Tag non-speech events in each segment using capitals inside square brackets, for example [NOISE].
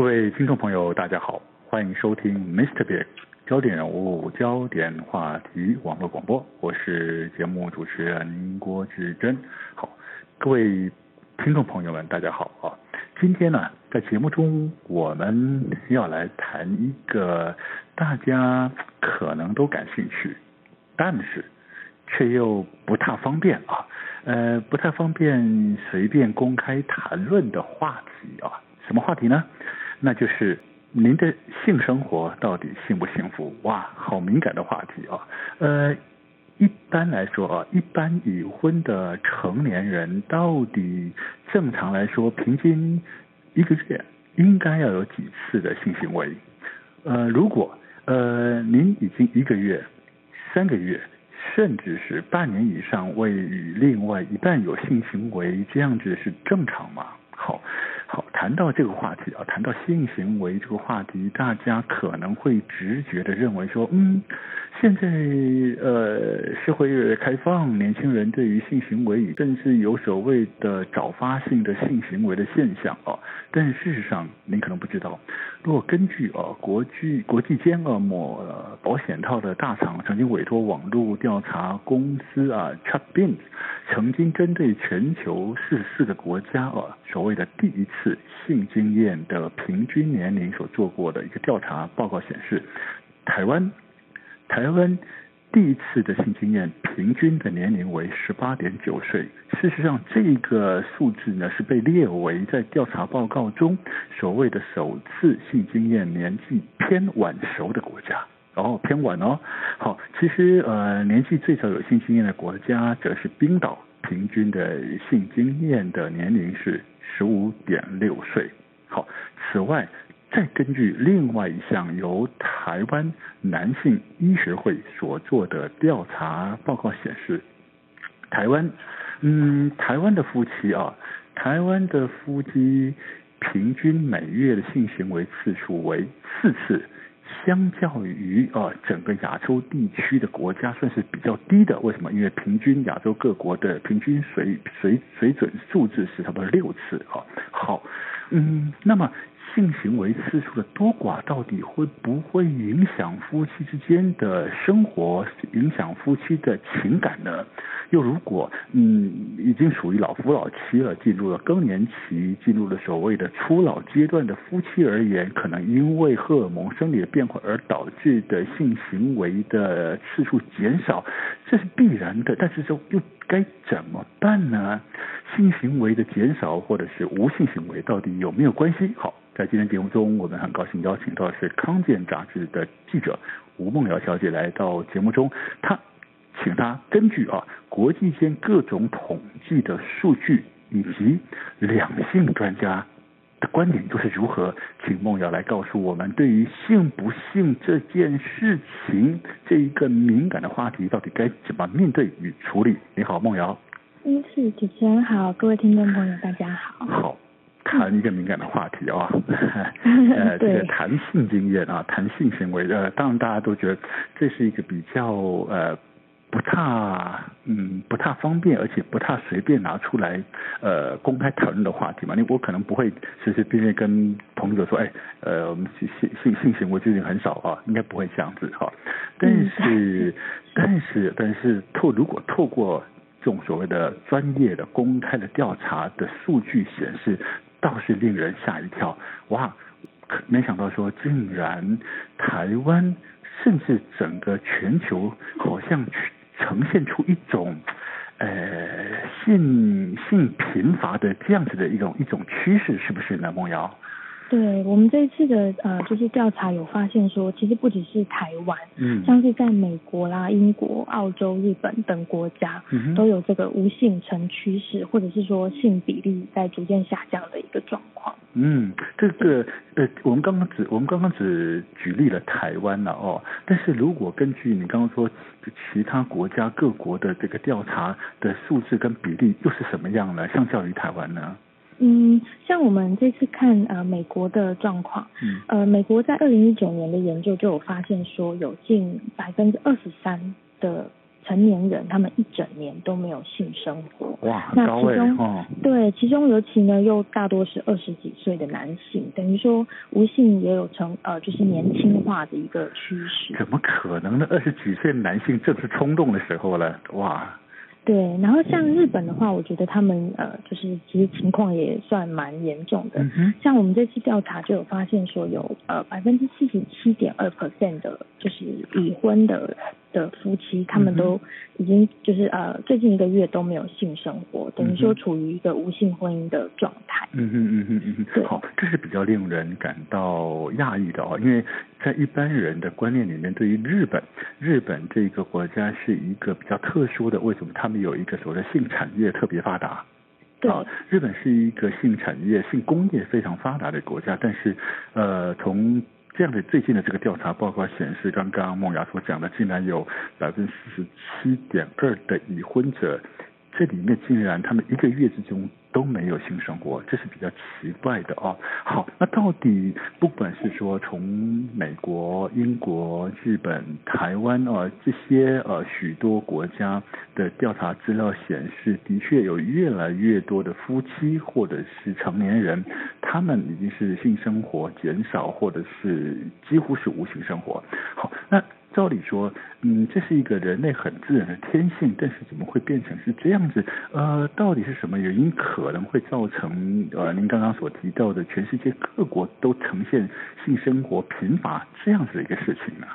各位听众朋友，大家好，欢迎收听 Mr. Big 焦点人物、焦点话题网络广播，我是节目主持人郭志珍。好，各位听众朋友们，大家好啊！今天呢，在节目中我们要来谈一个大家可能都感兴趣，但是却又不太方便啊，呃，不太方便随便公开谈论的话题啊，什么话题呢？那就是您的性生活到底幸不幸福？哇，好敏感的话题啊！呃，一般来说啊，一般已婚的成年人到底正常来说，平均一个月应该要有几次的性行为？呃，如果呃您已经一个月、三个月，甚至是半年以上未与另外一半有性行为，这样子是正常吗？好。好，谈到这个话题啊，谈到性行为这个话题，大家可能会直觉的认为说，嗯，现在呃社会越来越开放，年轻人对于性行为甚至有所谓的早发性的性行为的现象啊。但是事实上，您可能不知道，如果根据啊国际国际间啊某保险套的大厂曾经委托网络调查公司啊，Chapin 曾经针对全球四十四个国家啊所谓的第一次。性经验的平均年龄所做过的一个调查报告显示，台湾台湾第一次的性经验平均的年龄为十八点九岁。事实上，这个数字呢是被列为在调查报告中所谓的首次性经验年纪偏晚熟的国家。哦，偏晚哦。好，其实呃年纪最早有性经验的国家则是冰岛，平均的性经验的年龄是。十五点六岁。好，此外，再根据另外一项由台湾男性医学会所做的调查报告显示，台湾，嗯，台湾的夫妻啊，台湾的夫妻平均每月的性行为次数为四次。相较于啊整个亚洲地区的国家算是比较低的，为什么？因为平均亚洲各国的平均水水水准数字是差不多六次啊。好，嗯，那么性行为次数的多寡到底会不会影响夫妻之间的生活，影响夫妻的情感呢？又如果嗯已经属于老夫老妻了，进入了更年期，进入了所谓的初老阶段的夫妻而言，可能因为荷尔蒙生理的变化而导致的性行为的次数减少，这是必然的。但是说又该怎么办呢？性行为的减少或者是无性行为到底有没有关系？好，在今天节目中，我们很高兴邀请到的是康健杂志的记者吴梦瑶小姐来到节目中，她。请她根据啊国际间各种统计的数据以及两性专家的观点，都是如何？请梦瑶来告诉我们，对于性不性这件事情这一个敏感的话题，到底该怎么面对与处理？你好，梦瑶。嗯，是主持人好，各位听众朋友大家好。好，谈一个敏感的话题啊，[LAUGHS] 呃，这个谈性经验啊，谈性行为，呃，当然大家都觉得这是一个比较呃。不太嗯，不太方便，而且不太随便拿出来呃公开讨论的话题嘛。你我可能不会随随便便跟朋友说，哎，呃，我们性性性行为最近很少啊，应该不会这样子哈。但是 [LAUGHS] 但是但是透如果透过这种所谓的专业的公开的调查的数据显示，倒是令人吓一跳。哇，没想到说竟然台湾甚至整个全球好像。呈现出一种，呃，性性贫乏的这样子的一种一种趋势，是不是呢，梦瑶？对，我们这一次的呃，就是调查有发现说，其实不只是台湾，嗯，像是在美国啦、英国、澳洲、日本等国家，嗯，都有这个无性成趋势，或者是说性比例在逐渐下降的一个状况。嗯，这个呃，我们刚刚只我们刚刚只举例了台湾了哦，但是如果根据你刚刚说其他国家各国的这个调查的数字跟比例又是什么样呢？相较于台湾呢？嗯，像我们这次看呃美国的状况，嗯，呃美国在二零一九年的研究就有发现说，有近百分之二十三的成年人，他们一整年都没有性生活。哇，那其中，哦，对，其中尤其呢，又大多是二十几岁的男性，等于说无性也有成呃，就是年轻化的一个趋势。怎么可能呢？二十几岁的男性正是冲动的时候了，哇！对，然后像日本的话，我觉得他们呃，就是其实情况也算蛮严重的。嗯。像我们这次调查就有发现说有，有呃百分之四十七点二 percent 的，就是已婚的的夫妻，他们都已经就是呃最近一个月都没有性生活，等于说处于一个无性婚姻的状态。嗯哼嗯哼嗯哼。好，这是比较令人感到讶异的哦，因为在一般人的观念里面，对于日本，日本这个国家是一个比较特殊的，为什么他们有一个所谓的性产业特别发达？对，日本是一个性产业、性工业非常发达的国家，但是呃从这样的最近的这个调查报告显示，刚刚梦雅所讲的，竟然有百分之四十七点二的已婚者，这里面竟然他们一个月之中都没有性生活，这是比较奇怪的哦。好，那到底不管是说从美国、英国、日本、台湾啊这些呃许多国家的调查资料显示，的确有越来越多的夫妻或者是成年人，他们已经是性生活减少，或者是几乎是无性生活。好，那。照理说，嗯，这是一个人类很自然的天性，但是怎么会变成是这样子？呃，到底是什么原因可能会造成呃您刚刚所提到的全世界各国都呈现性生活贫乏这样子的一个事情呢？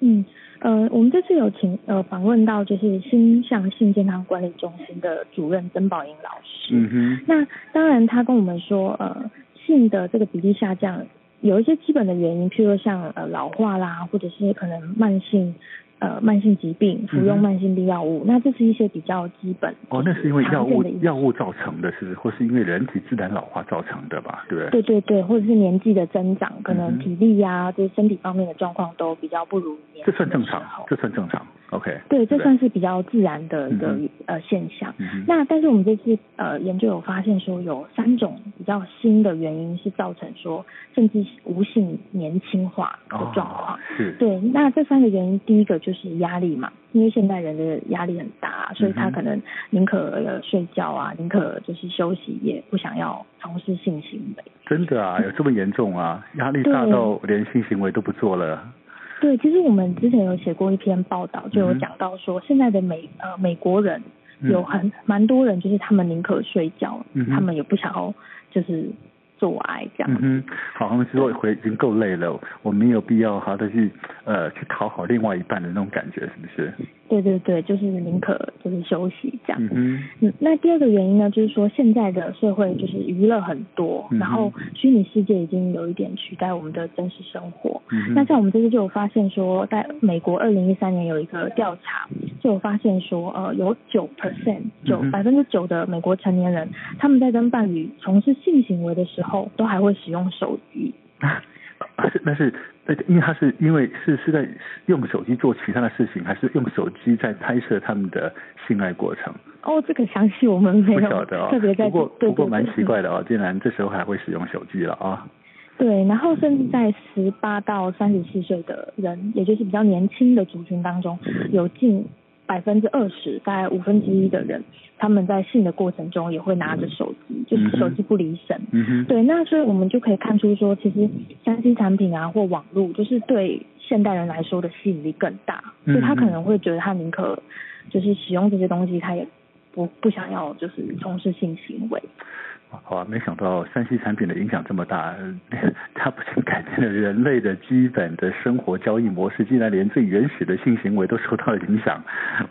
嗯，呃，我们这次有请呃访问到就是心向性健康管理中心的主任曾宝英老师。嗯哼。那当然，他跟我们说，呃，性的这个比例下降。有一些基本的原因，譬如说像呃老化啦，或者是可能慢性呃慢性疾病，服用慢性病药物，嗯，那这是一些比较基本。哦，那是因为药物药物造成的，是或是因为人体自然老化造成的吧？对不对？对对对，或者是年纪的增长，可能体力呀，啊，这，嗯，些身体方面的状况都比较不如年。这算正常，这算正常。OK，对，这算是比较自然的一个、嗯、呃现象。嗯、那但是我们这次呃研究有发现说，有三种比较新的原因是造成说甚至无性年轻化的状况。哦、是。对，那这三个原因，第一个就是压力嘛，因为现代人的压力很大，所以他可能宁可呃睡觉啊，宁可就是休息，也不想要从事性行为。真的啊，有这么严重啊？压力大到连性行为都不做了？对，其实我们之前有写过一篇报道，就有讲到说，现在的美呃美国人有很蛮多人，就是他们宁可睡觉，嗯，他们也不想要就是做爱这样。嗯，好，他们说回已经够累了，我没有必要好的去呃去讨好另外一半的那种感觉，是不是？对对对，就是宁可就是休息这样。嗯嗯。那第二个原因呢，就是说现在的社会就是娱乐很多，嗯，然后虚拟世界已经有一点取代我们的真实生活。嗯。那像我们这次就有发现说，在美国二零一三年有一个调查，就有发现说，呃，有九 percent 九百分之九的美国成年人，他们在跟伴侣从事性行为的时候，都还会使用手机。[LAUGHS] 啊，是那是，因为他是因为是是在用手机做其他的事情，还是用手机在拍摄他们的性爱过程？哦，这个详细我们没有不晓得哦，特别在不过不过蛮奇怪的哦，竟然这时候还会使用手机了啊。对，然后甚至在十八到三十四岁的人，也就是比较年轻的族群当中，有近。百分之二十，大概五分之一的人，他们在性的过程中也会拿着手机，就是手机不离身。嗯。对，那所以我们就可以看出说，其实三 C 产品啊或网络，就是对现代人来说的吸引力更大，所以他可能会觉得他宁可就是使用这些东西，他也不不想要就是从事性行为。好啊，没想到三 C 产品的影响这么大，它不仅改变了人类的基本的生活交易模式，竟然连最原始的性行为都受到了影响。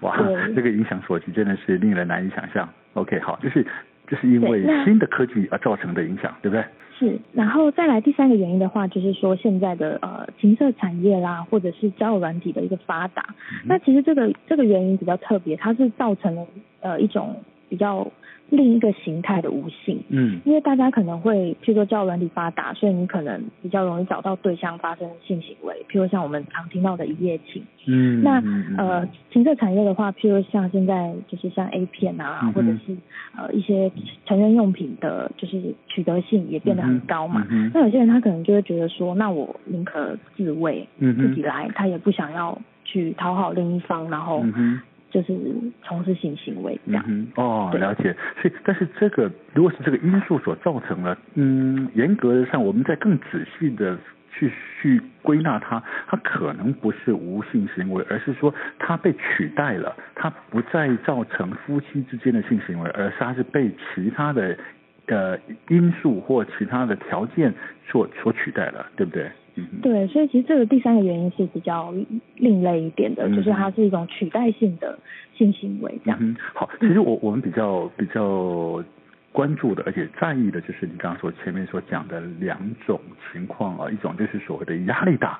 哇，这个影响所及真的是令人难以想象。OK，好，就是就是因为新的科技而造成的影响，对不对？是，然后再来第三个原因的话，就是说现在的呃情色产业啦，或者是交友软体的一个发达，嗯，那其实这个这个原因比较特别，它是造成了呃一种比较。另一个形态的无性，嗯，因为大家可能会，譬如说交友软体发达，所以你可能比较容易找到对象发生性行为，譬如像我们常听到的一夜情，嗯，那呃，情色产业的话，譬如像现在就是像 A 片啊，嗯、或者是呃一些成人用品的，就是取得性也变得很高嘛，嗯、那有些人他可能就会觉得说，那我宁可自慰，嗯，自己来，他也不想要去讨好另一方，然后。嗯就是从事性行为这样。嗯哦，了解。所以，但是这个如果是这个因素所造成了，嗯，严格上我们在更仔细的去去归纳它，它可能不是无性行为，而是说它被取代了，它不再造成夫妻之间的性行为，而是它是被其他的呃因素或其他的条件所所取代了，对不对？嗯，对，所以其实这个第三个原因是比较另类一点的，嗯、就是它是一种取代性的性行为，这样。嗯，好，其实我我们比较比较关注的，而且在意的，就是你刚刚说前面所讲的两种情况啊，一种就是所谓的压力大。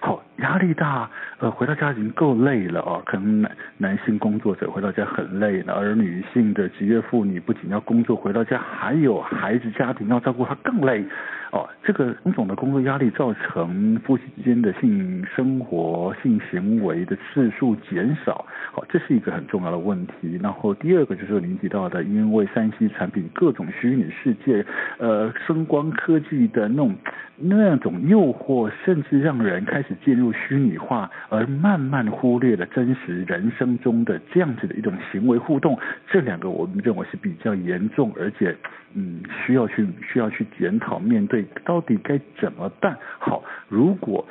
好，压力大，呃，回到家已经够累了哦。可能男男性工作者回到家很累了，而女性的职业妇女不仅要工作，回到家还有孩子家庭要照顾，她更累。哦，这个种种的工作压力造成夫妻之间的性生活、性行为的次数减少。好，这是一个很重要的问题。然后第二个就是您提到的，因为三 C 产品各种虚拟世界，呃，声光科技的那种那种诱惑，甚至让人开始进入虚拟化，而慢慢忽略了真实人生中的这样子的一种行为互动。这两个我们认为是比较严重，而且嗯，需要去需要去检讨面对。到底该怎么办？好，如果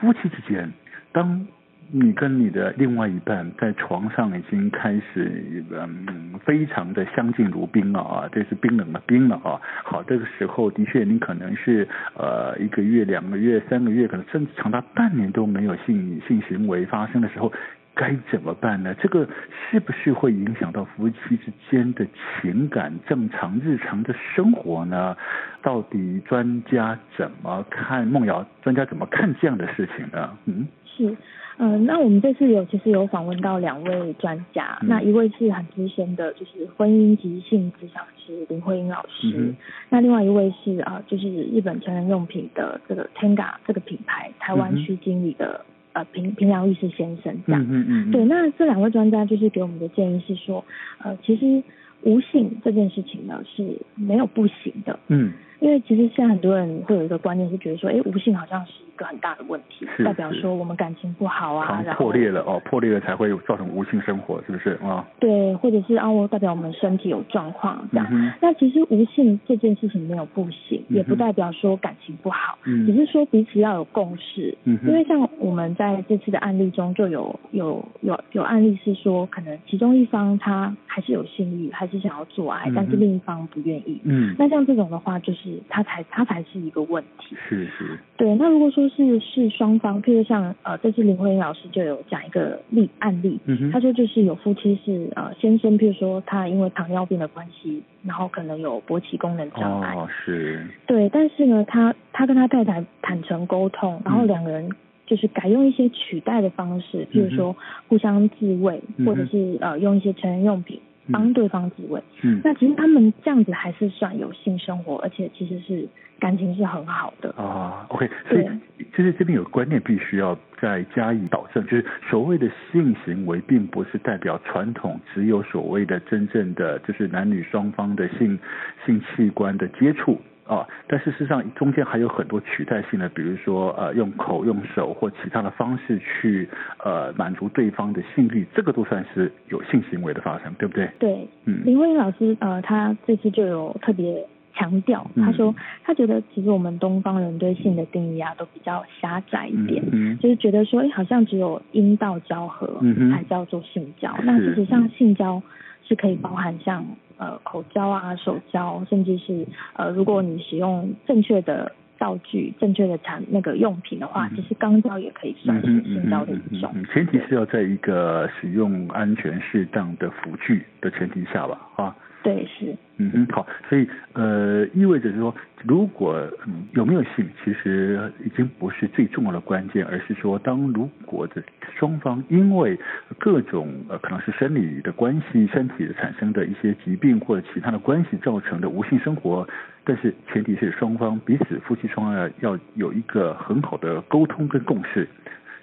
夫妻之间，当你跟你的另外一半在床上已经开始嗯非常的相敬如宾了啊，这是冰冷的冰了啊。好，这个时候的确你可能是呃一个月、两个月、三个月，可能甚至长达半年都没有性性行为发生的时候。该怎么办呢？这个是不是会影响到夫妻之间的情感、正常日常的生活呢？到底专家怎么看？梦瑶，专家怎么看这样的事情呢？嗯，是，嗯、呃，那我们这次有其实有访问到两位专家，嗯、那一位是很资深的，就是婚姻及性咨商师林慧英老师，嗯、那另外一位是啊、呃，就是日本成人用品的这个 Tenga 这个品牌台湾区经理的。呃，平平良律师先生这样，嗯嗯嗯，对，那这两位专家就是给我们的建议是说，呃，其实无性这件事情呢是没有不行的，嗯。因为其实现在很多人会有一个观念是觉得说，哎，无性好像是一个很大的问题，代表说我们感情不好啊，然后破裂了哦，破裂了才会造成无性生活，是不是啊？对，或者是啊，我代表我们身体有状况这样。嗯、那其实无性这件事情没有不行，嗯、也不代表说感情不好，嗯、只是说彼此要有共识。嗯、因为像我们在这次的案例中就有有有有案例是说，可能其中一方他还是有性欲，还是想要做爱，嗯、但是另一方不愿意。嗯，那像这种的话就是。他才他才是一个问题，是是，对。那如果说是是双方，譬如像呃，这次林慧英老师就有讲一个例案例，嗯哼，他说就是有夫妻是呃先生，譬如说他因为糖尿病的关系，然后可能有勃起功能障碍，哦是，对。但是呢，他他跟他太太坦诚沟通，然后两个人就是改用一些取代的方式，譬如说互相自慰，嗯、或者是呃用一些成人用品。帮对方自慰，嗯，那其实他们这样子还是算有性生活，而且其实是感情是很好的啊。OK，所以其实这边有个观念必须要再加以导正，就是所谓的性行为，并不是代表传统只有所谓的真正的就是男女双方的性性器官的接触。啊，但事实上中间还有很多取代性的，比如说呃用口、用手或其他的方式去呃满足对方的性欲，这个都算是有性行为的发生，对不对？对，嗯，林徽因老师呃他这次就有特别强调，他说他觉得其实我们东方人对性的定义啊都比较狭窄一点，嗯嗯、就是觉得说哎好像只有阴道交合才叫做性交，嗯、那事实上性交是可以包含像。呃，口交啊，手交，甚至是呃，如果你使用正确的道具、正确的产那个用品的话，嗯、其实肛交也可以算是性交的一种。前提是要在一个使用安全适当的辅具的前提下吧，啊。对，是。嗯哼，好，所以呃，意味着说，如果、嗯、有没有性，其实已经不是最重要的关键，而是说，当如果的双方因为各种呃，可能是生理的关系、身体产生的一些疾病或者其他的关系造成的无性生活，但是前提是双方彼此夫妻双方要有一个很好的沟通跟共识，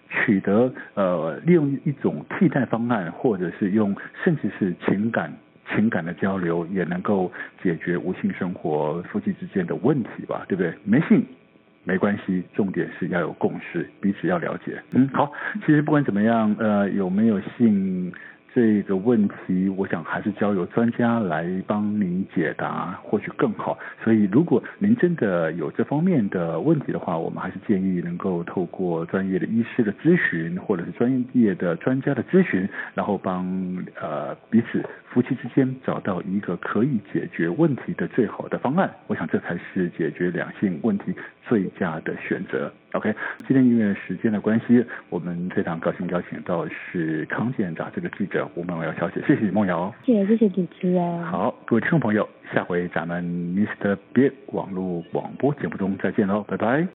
取得呃，利用一种替代方案，或者是用甚至是情感。情感的交流也能够解决无性生活夫妻之间的问题吧，对不对？没性没关系，重点是要有共识，彼此要了解。嗯，好，其实不管怎么样，呃，有没有性这个问题，我想还是交由专家来帮您解答，或许更好。所以，如果您真的有这方面的问题的话，我们还是建议能够透过专业的医师的咨询，或者是专业的专家的咨询，然后帮呃彼此夫妻之间找到一个可以解决问题的最好的方案。我想这才是解决两性问题最佳的选择。OK，今天因为时间的关系，我们非常高兴邀请到是康健杂志的记者吴梦瑶小姐，谢谢梦瑶，谢谢谢谢主持人。好，各位听众朋友，下回咱们 Mr. Big 网络广播节目中再见喽，拜拜。